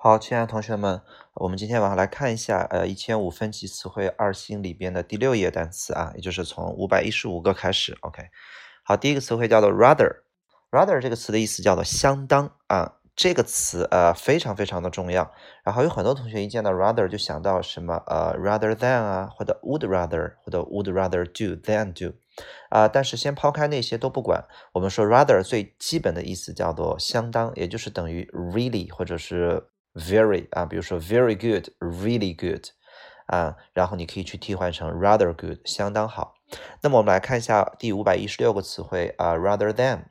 好，亲爱的同学们，我们今天晚上来看一下，呃，一千五分级词汇二星里边的第六页单词啊，也就是从五百一十五个开始。OK，好，第一个词汇叫做 rather，rather 这个词的意思叫做相当啊，这个词呃非常非常的重要。然后有很多同学一见到 rather 就想到什么呃 rather than 啊，或者 would rather 或者 would rather do than do 啊，但是先抛开那些都不管，我们说 rather 最基本的意思叫做相当，也就是等于 really 或者是 very 啊，比如说 very good, really good 啊，然后你可以去替换成 rather good，相当好。那么我们来看一下第五百一十六个词汇啊，rather than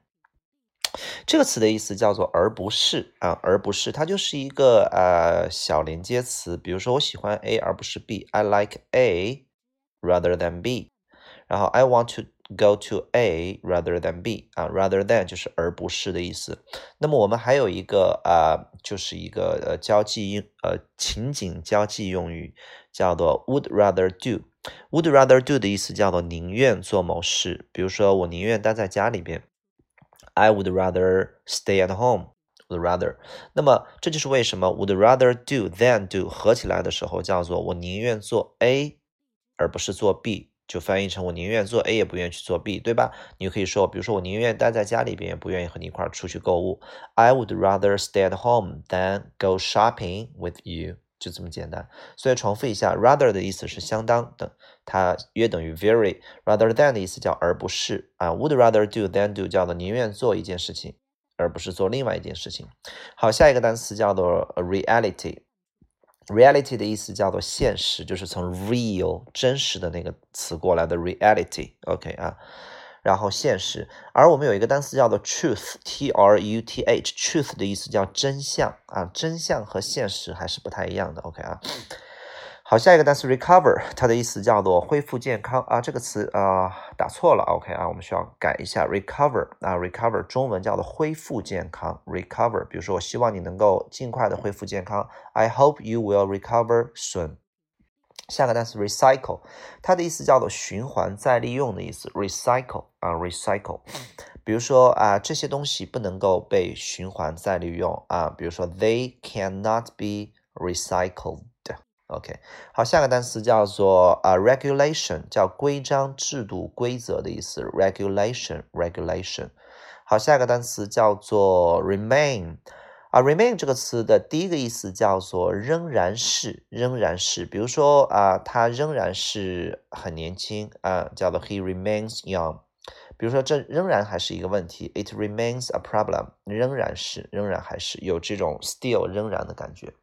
这个词的意思叫做而不是啊，而不是，它就是一个呃小连接词。比如说我喜欢 A 而不是 B，I like A rather than B，然后 I want to。Go to A rather than B 啊，rather than 就是而不是的意思。那么我们还有一个啊，就是一个呃交际用呃情景交际用语，叫做 would rather do。would rather do 的意思叫做宁愿做某事。比如说我宁愿待在家里边，I would rather stay at home。would rather。那么这就是为什么 would rather do than do 合起来的时候叫做我宁愿做 A 而不是做 B。就翻译成我宁愿做 A 也不愿意去做 B，对吧？你可以说，比如说我宁愿待在家里边，也不愿意和你一块儿出去购物。I would rather stay at home than go shopping with you，就这么简单。所以重复一下，rather 的意思是相当的，它约等于 very。rather than 的意思叫而不是啊，would rather do than do 叫做宁愿做一件事情，而不是做另外一件事情。好，下一个单词叫做 reality。Reality 的意思叫做现实，就是从 real 真实的那个词过来的 reality，OK 啊，然后现实。而我们有一个单词叫做 truth，T R U T H，truth 的意思叫真相啊，真相和现实还是不太一样的，OK 啊。好，下一个单词 recover，它的意思叫做恢复健康啊。这个词啊打错了，OK 啊，我们需要改一下 recover 啊，recover 中文叫做恢复健康，recover。比如说，我希望你能够尽快的恢复健康，I hope you will recover soon。下个单词 recycle，它的意思叫做循环再利用的意思，recycle 啊，recycle。比如说啊，这些东西不能够被循环再利用啊，比如说 they cannot be recycled。OK，好，下个单词叫做啊，regulation，叫规章制度、规则的意思。regulation，regulation。好，下个单词叫做 remain，啊，remain 这个词的第一个意思叫做仍然是，仍然是。比如说啊，他仍然是很年轻啊，叫做 he remains young。比如说这仍然还是一个问题，it remains a problem，仍然是，仍然还是有这种 still 仍然的感觉。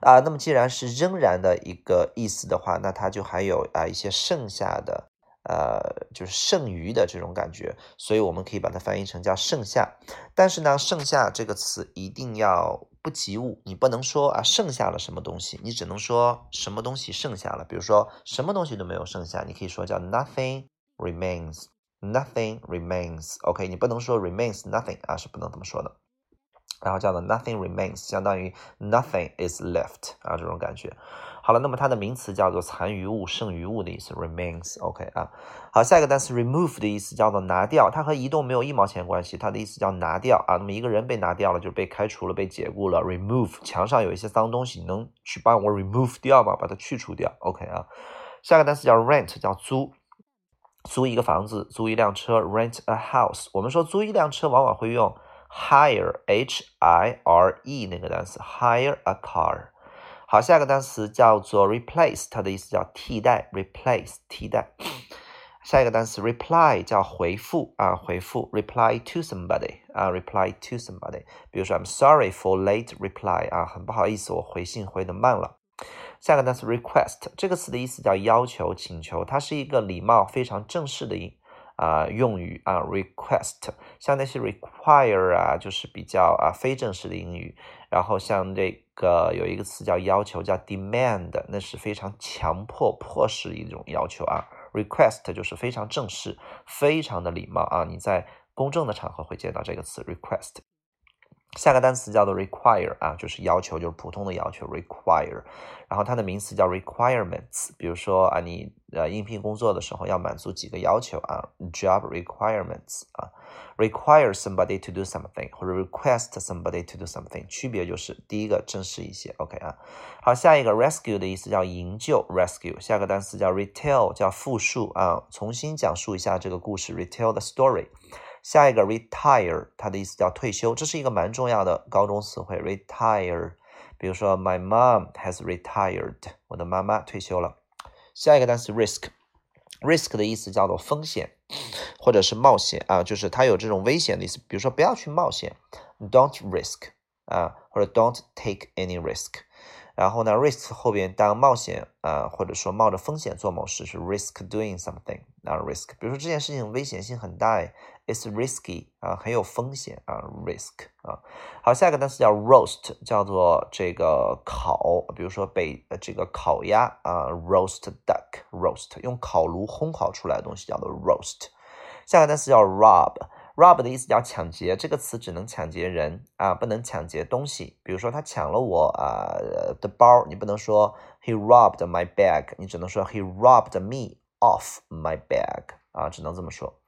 啊，那么既然是仍然的一个意思的话，那它就还有啊一些剩下的，呃，就是剩余的这种感觉，所以我们可以把它翻译成叫剩下。但是呢，剩下这个词一定要不及物，你不能说啊剩下了什么东西，你只能说什么东西剩下了。比如说什么东西都没有剩下，你可以说叫 nothing remains，nothing remains。OK，你不能说 remains nothing 啊，是不能这么说的。然后叫做 nothing remains，相当于 nothing is left 啊，这种感觉。好了，那么它的名词叫做残余物、剩余物的意思，remains。OK 啊，好，下一个单词 remove 的意思叫做拿掉，它和移动没有一毛钱关系，它的意思叫拿掉啊。那么一个人被拿掉了，就是被开除了、被解雇了。remove 墙上有一些脏东西，你能去帮我 remove 掉吗？把它去除掉。OK 啊，下个单词叫 rent，叫租，租一个房子，租一辆车，rent a house。我们说租一辆车，往往会用。Hire h i r e 那个单词 hire a car，好，下一个单词叫做 replace，它的意思叫替代，replace 替代。下一个单词 reply 叫回复啊，回复 reply to somebody 啊，reply to somebody。比如说 I'm sorry for late reply 啊，很不好意思，我回信回的慢了。下个单词 request 这个词的意思叫要求、请求，它是一个礼貌、非常正式的音。啊，用语啊，request，像那些 require 啊，就是比较啊非正式的英语。然后像这个有一个词叫要求，叫 demand，那是非常强迫、迫使的一种要求啊。request 就是非常正式、非常的礼貌啊。你在公正的场合会见到这个词 request。下个单词叫做 require 啊，就是要求，就是普通的要求 require。然后它的名词叫 requirements，比如说啊，你呃应聘工作的时候要满足几个要求啊，job requirements 啊。require somebody to do something 或者 request somebody to do something，区别就是第一个正式一些。OK 啊，好，下一个 rescue 的意思叫营救，rescue。下个单词叫 retell，叫复述啊，重新讲述一下这个故事，retell the story。下一个 retire，它的意思叫退休，这是一个蛮重要的高中词汇，retire。比如说，My mom has retired，我的妈妈退休了。下一个单词 risk，risk 的意思叫做风险或者是冒险啊，就是它有这种危险的意思。比如说，不要去冒险，Don't risk 啊，或者 Don't take any risk。然后呢，risk 后边当冒险啊，或者说冒着风险做某事是 risk doing something 啊，risk。比如说这件事情危险性很大，it's risky 啊，很有风险啊，risk 啊。好，下一个单词叫 roast，叫做这个烤，比如说北这个烤鸭啊，roast duck，roast 用烤炉烘烤出来的东西叫做 roast。下个单词叫 rob。Rob 的意思叫抢劫，这个词只能抢劫人啊，不能抢劫东西。比如说他抢了我啊的包，你不能说 he robbed my bag，你只能说 he robbed me of my bag 啊，只能这么说。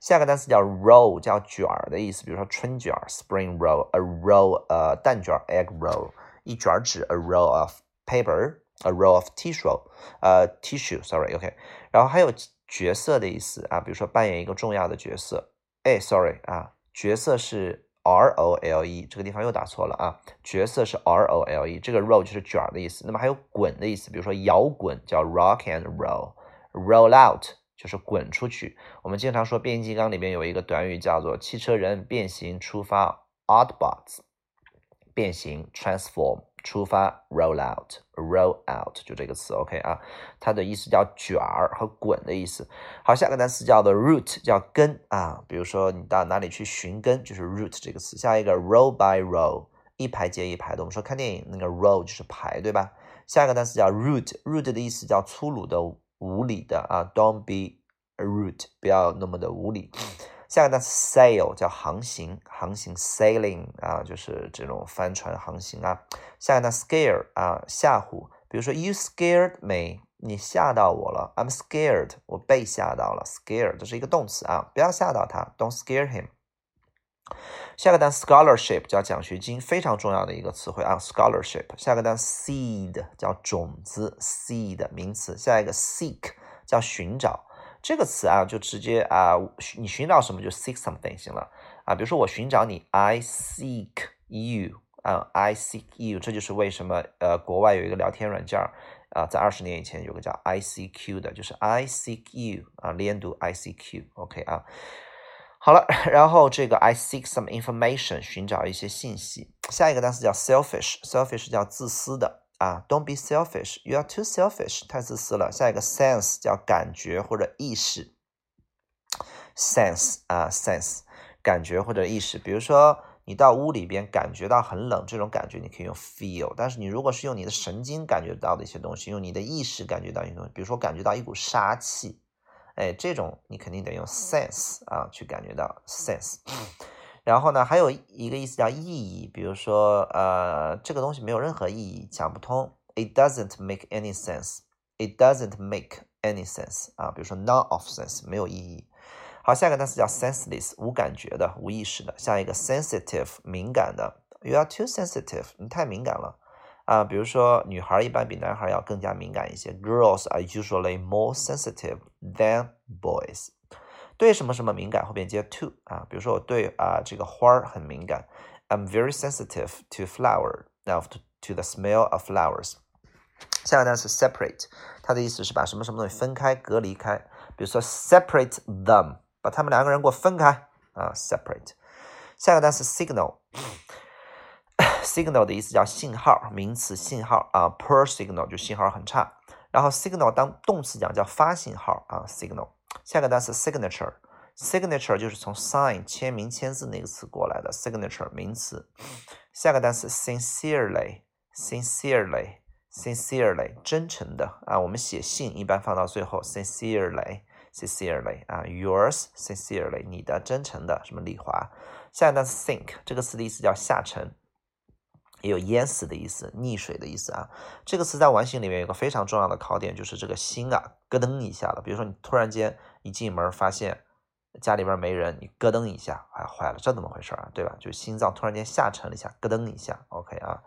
下个单词叫 roll，叫卷儿的意思，比如说春卷 spring roll，a roll 呃蛋卷 egg roll，一卷纸 a roll of paper，a roll of tissue，呃 tissue，sorry，OK。然后还有角色的意思啊，比如说扮演一个重要的角色。哎，sorry 啊，角色是 R O L E，这个地方又打错了啊，角色是 R O L E，这个 roll 就是卷的意思。那么还有滚的意思，比如说摇滚叫 rock and roll，roll out 就是滚出去。我们经常说变形金刚里面有一个短语叫做汽车人变形出发，Autobots 变形 transform。出发，roll out，roll out，就这个词，OK 啊，它的意思叫卷儿和滚的意思。好，下个单词叫做 root，叫根啊。比如说你到哪里去寻根，就是 root 这个词。下一个 row by row，一排接一排的。我们说看电影那个 row 就是排，对吧？下一个单词叫 rude，rude 的意思叫粗鲁的、无理的啊。Don't be rude，不要那么的无理。下个单词 sail 叫航行，航行 sailing 啊，就是这种帆船航行啊。下个单词 scare 啊，吓唬，比如说 you scared me，你吓到我了。I'm scared，我被吓到了。scare 这是一个动词啊，不要吓到他，don't scare him。下个单词 scholarship 叫奖学金，非常重要的一个词汇啊，scholarship。下个单词 seed 叫种子，seed 名词。下一个 seek 叫寻找。这个词啊，就直接啊，你寻找什么就 seek something 行了啊。比如说我寻找你，I seek you 啊，I seek you。这就是为什么呃，国外有一个聊天软件啊，在二十年以前有个叫 ICQ 的，就是 I seek you 啊，连读 ICQ，OK 啊。好了，然后这个 I seek some information，寻找一些信息。下一个单词叫 selfish，selfish 叫自私的。啊，Don't be selfish. You are too selfish. 太自私了。下一个 sense 叫感觉或者意识。sense 啊，sense 感觉或者意识。比如说，你到屋里边感觉到很冷，这种感觉你可以用 feel。但是你如果是用你的神经感觉到的一些东西，用你的意识感觉到一些东西，比如说感觉到一股杀气，哎，这种你肯定得用 sense 啊去感觉到 sense。然后呢，还有一个意思叫意义，比如说，呃，这个东西没有任何意义，讲不通。It doesn't make any sense. It doesn't make any sense. 啊，比如说 none of sense，没有意义。好，下一个单词叫 senseless，无感觉的，无意识的。下一个 sensitive，敏感的。You are too sensitive，你太敏感了。啊，比如说女孩一般比男孩要更加敏感一些。Girls are usually more sensitive than boys. 对什么什么敏感，后边接 to 啊，比如说我对啊这个花儿很敏感，I'm very sensitive to flower now to to the smell of flowers。下个单词 separate，它的意思是把什么什么东西分开、隔离开，比如说 separate them，把他们两个人给我分开啊，separate。下个单词 signal，signal 的意思叫信号，名词信号啊，poor signal 就信号很差，然后 signal 当动词讲叫发信号啊，signal。下个单词 signature，signature 就是从 sign 签名签字那个词过来的 signature 名词。下个单词 sincerely，sincerely，sincerely 真诚的啊，我们写信一般放到最后 sincerely，sincerely 啊，yours sincerely 你的真诚的什么李华。下个单词 sink 这个词的意思叫下沉。也有淹死的意思，溺水的意思啊。这个词在完形里面有个非常重要的考点，就是这个心啊，咯噔一下了。比如说你突然间一进门发现家里边没人，你咯噔一下，哎，坏了，这怎么回事啊？对吧？就心脏突然间下沉了一下，咯噔一下，OK 啊。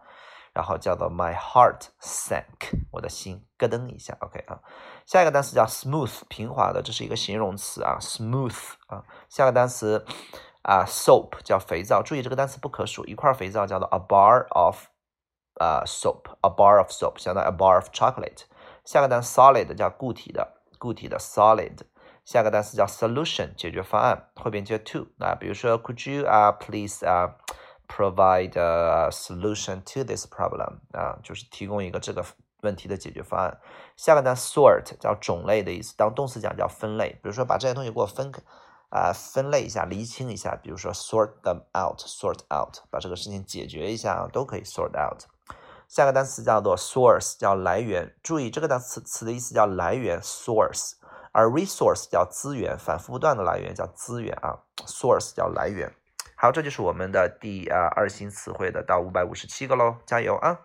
然后叫做 My heart sank，我的心咯噔一下，OK 啊。下一个单词叫 smooth，平滑的，这是一个形容词啊，smooth 啊。下个单词啊，soap 叫肥皂，注意这个单词不可数，一块肥皂叫做 a bar of 啊 soap，a bar of soap 相当于 a bar of chocolate。下个单词 solid 叫固体的，固体的 solid。下个单词叫 solution，解决方案，后边接 to 啊，比如说 Could you 啊 please 啊 provide a solution to this problem 啊，就是提供一个这个问题的解决方案。下个单词 sort 叫种类的意思，当动词讲叫分类，比如说把这些东西给我分开啊，分类一下，厘清一下，比如说 sort them out，sort out，把这个事情解决一下啊，都可以 sort out。下个单词叫做 source，叫来源，注意这个单词词的意思叫来源 source。而 resource 叫资源，反复不断的来源叫资源啊，source 叫来源。好，这就是我们的第啊二新词汇的到五百五十七个喽，加油啊！